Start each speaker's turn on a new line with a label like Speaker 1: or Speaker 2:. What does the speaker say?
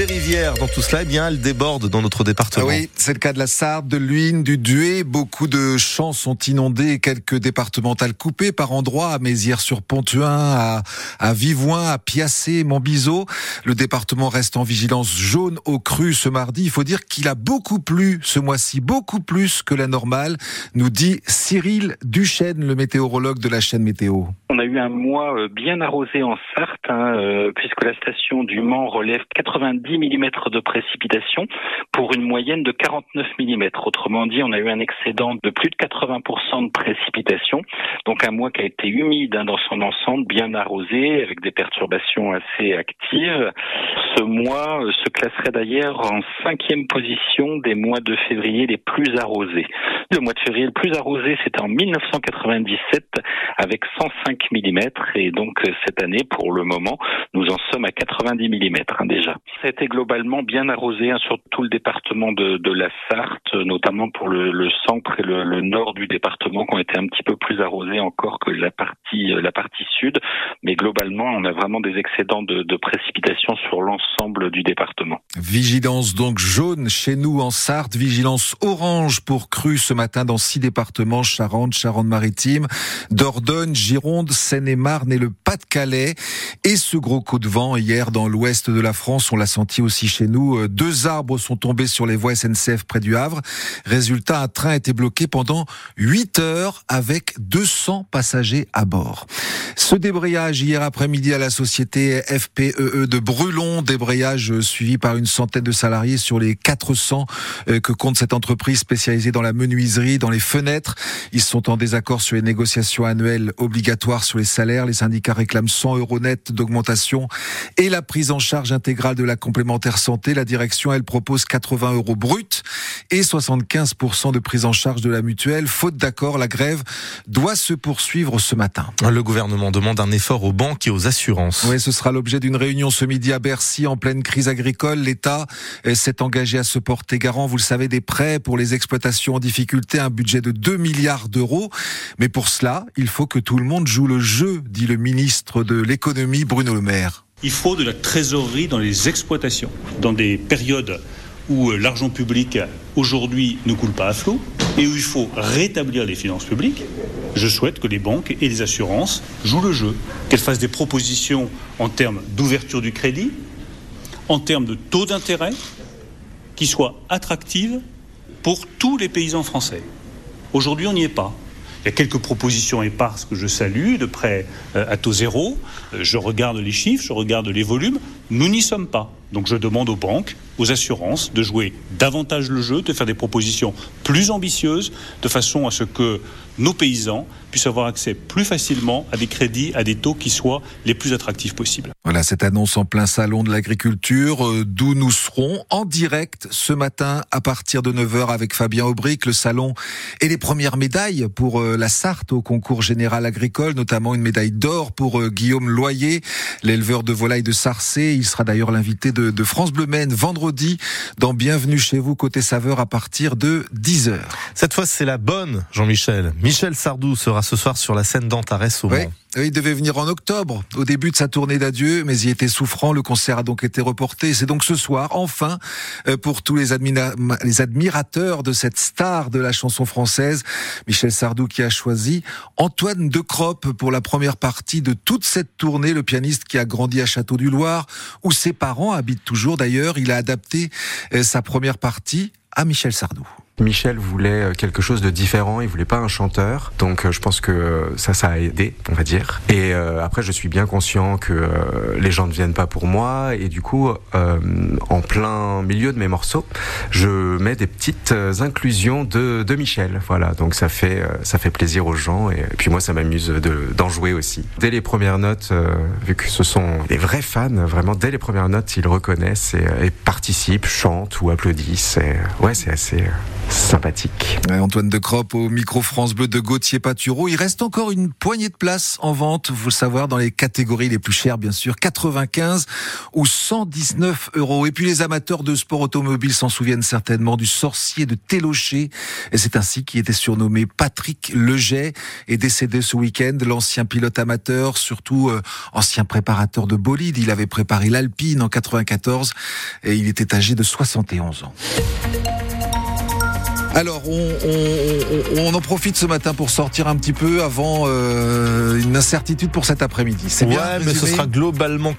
Speaker 1: les rivières dans tout cela, eh bien, elles débordent dans notre département.
Speaker 2: Ah oui, c'est le cas de la Sarthe, de l'Huine, du Dué. Beaucoup de champs sont inondés, quelques départementales coupées par endroits, à Mézières-sur-Pontuin, à, à Vivoin, à Piacé, Montbiseau. Le département reste en vigilance jaune au cru ce mardi. Il faut dire qu'il a beaucoup plu ce mois-ci, beaucoup plus que la normale, nous dit Cyril Duchesne, le météorologue de la chaîne Météo.
Speaker 3: On a eu un mois euh, bien arrosé en Sarthe, hein, euh, puisque la station du Mans relève 90 mm de précipitations pour une moyenne de 49 mm. Autrement dit, on a eu un excédent de plus de 80% de précipitations. Donc un mois qui a été humide hein, dans son ensemble, bien arrosé, avec des perturbations assez actives. Ce mois euh, se classerait d'ailleurs en cinquième position des mois de février les plus arrosés. Le mois de février le plus arrosé, c'était en 1997 avec 105 mm et donc euh, cette année, pour le moment, nous en sommes à 90 mm hein, déjà. Globalement bien arrosé hein, sur tout le département de, la Sarthe, notamment pour le, centre et le, nord du département qui ont été un petit peu plus arrosés encore que la partie euh, sud, mais globalement, on a vraiment des excédents de, de précipitations sur l'ensemble du département.
Speaker 2: Vigilance donc jaune chez nous en Sarthe, vigilance orange pour cru ce matin dans six départements Charente, Charente-Maritime, Dordogne, Gironde, Seine-et-Marne et le Pas-de-Calais. Et ce gros coup de vent hier dans l'ouest de la France, on l'a senti aussi chez nous. Euh, deux arbres sont tombés sur les voies SNCF près du Havre. Résultat, un train a été bloqué pendant 8 heures avec 200 passagers à bord. Ce débrayage hier après-midi à la société FPEE e de Brulon, débrayage suivi par une centaine de salariés sur les 400 euh, que compte cette entreprise spécialisée dans la menuiserie, dans les fenêtres. Ils sont en désaccord sur les négociations annuelles obligatoires sur les salaires. Les syndicats réclament 100 euros net d'augmentation et la prise en charge intégrale de la complémentaire santé. La direction, elle propose 80 euros brut et 75% de prise en charge de la mutuelle. Faute d'accord, la grève doit se poursuivre ce matin.
Speaker 1: Le gouvernement demande un effort aux banques et aux assurances.
Speaker 2: Oui, ce sera l'objet d'une réunion ce midi à Bercy en pleine crise agricole. L'État eh, s'est engagé à se porter garant, vous le savez, des prêts pour les exploitations en difficulté, un budget de 2 milliards d'euros. Mais pour cela, il faut que tout le monde joue le jeu, dit le ministre de l'économie Bruno Le Maire.
Speaker 4: Il faut de la trésorerie dans les exploitations, dans des périodes où euh, l'argent public aujourd'hui ne coule pas à flot et où il faut rétablir les finances publiques, je souhaite que les banques et les assurances jouent le jeu, qu'elles fassent des propositions en termes d'ouverture du crédit, en termes de taux d'intérêt, qui soient attractives pour tous les paysans français. Aujourd'hui, on n'y est pas. Il y a quelques propositions éparses que je salue, de près euh, à taux zéro. Euh, je regarde les chiffres, je regarde les volumes. Nous n'y sommes pas. Donc je demande aux banques, aux assurances de jouer davantage le jeu, de faire des propositions plus ambitieuses, de façon à ce que nos paysans puissent avoir accès plus facilement à des crédits, à des taux qui soient les plus attractifs possibles.
Speaker 2: Voilà cette annonce en plein salon de l'agriculture, euh, d'où nous serons en direct ce matin à partir de 9h avec Fabien Aubric, le salon et les premières médailles pour euh, la Sarthe au concours général agricole, notamment une médaille d'or pour euh, Guillaume Loyer, l'éleveur de volailles de Sarcé. Il sera d'ailleurs l'invité de, de, France Bleu Maine vendredi dans Bienvenue chez vous côté saveur à partir de 10h.
Speaker 1: Cette fois c'est la bonne, Jean-Michel. Michel Sardou sera ce soir sur la scène d'Antares au Mans.
Speaker 2: Il devait venir en octobre, au début de sa tournée d'adieu, mais il était souffrant. Le concert a donc été reporté. C'est donc ce soir, enfin, euh, pour tous les, les admirateurs de cette star de la chanson française, Michel Sardou qui a choisi Antoine de Croppe pour la première partie de toute cette tournée. Le pianiste qui a grandi à Château du Loir, où ses parents habitent toujours d'ailleurs. Il a adapté euh, sa première partie à Michel Sardou.
Speaker 5: Michel voulait euh, quelque chose de différent, il voulait pas un chanteur, donc euh, je pense que euh, ça, ça a aidé, on va dire. Et après, je suis bien conscient que les gens ne viennent pas pour moi, et du coup, en plein milieu de mes morceaux, je mets des petites inclusions de, de Michel. Voilà, donc ça fait ça fait plaisir aux gens, et, puis moi, ça m'amuse d'en jouer aussi. Dès les premières notes, vu que ce sont des vrais fans, vraiment dès les premières notes, ils reconnaissent et, participent, chantent ou applaudissent. Ouais, c'est assez sympathique.
Speaker 2: Antoine de Cropp au micro France Bleu de Gauthier Patureau. Il reste encore une poignée de places en vente, vous le savoir, dans les catégories les plus chères, bien sûr, 95 ou 119 euros. Et puis les amateurs de sport automobile s'en souviennent certainement du sorcier de Télocher. Et c'est ainsi qu'il était surnommé Patrick Leget, est décédé ce week-end. L'ancien pilote amateur, surtout euh, ancien préparateur de bolide. Il avait préparé l'Alpine en 94 et il était âgé de 71 ans. Alors, on, en profite ce matin pour sortir un petit peu avant euh, une incertitude pour cet après-midi.
Speaker 1: C'est bien, mais ce sera globalement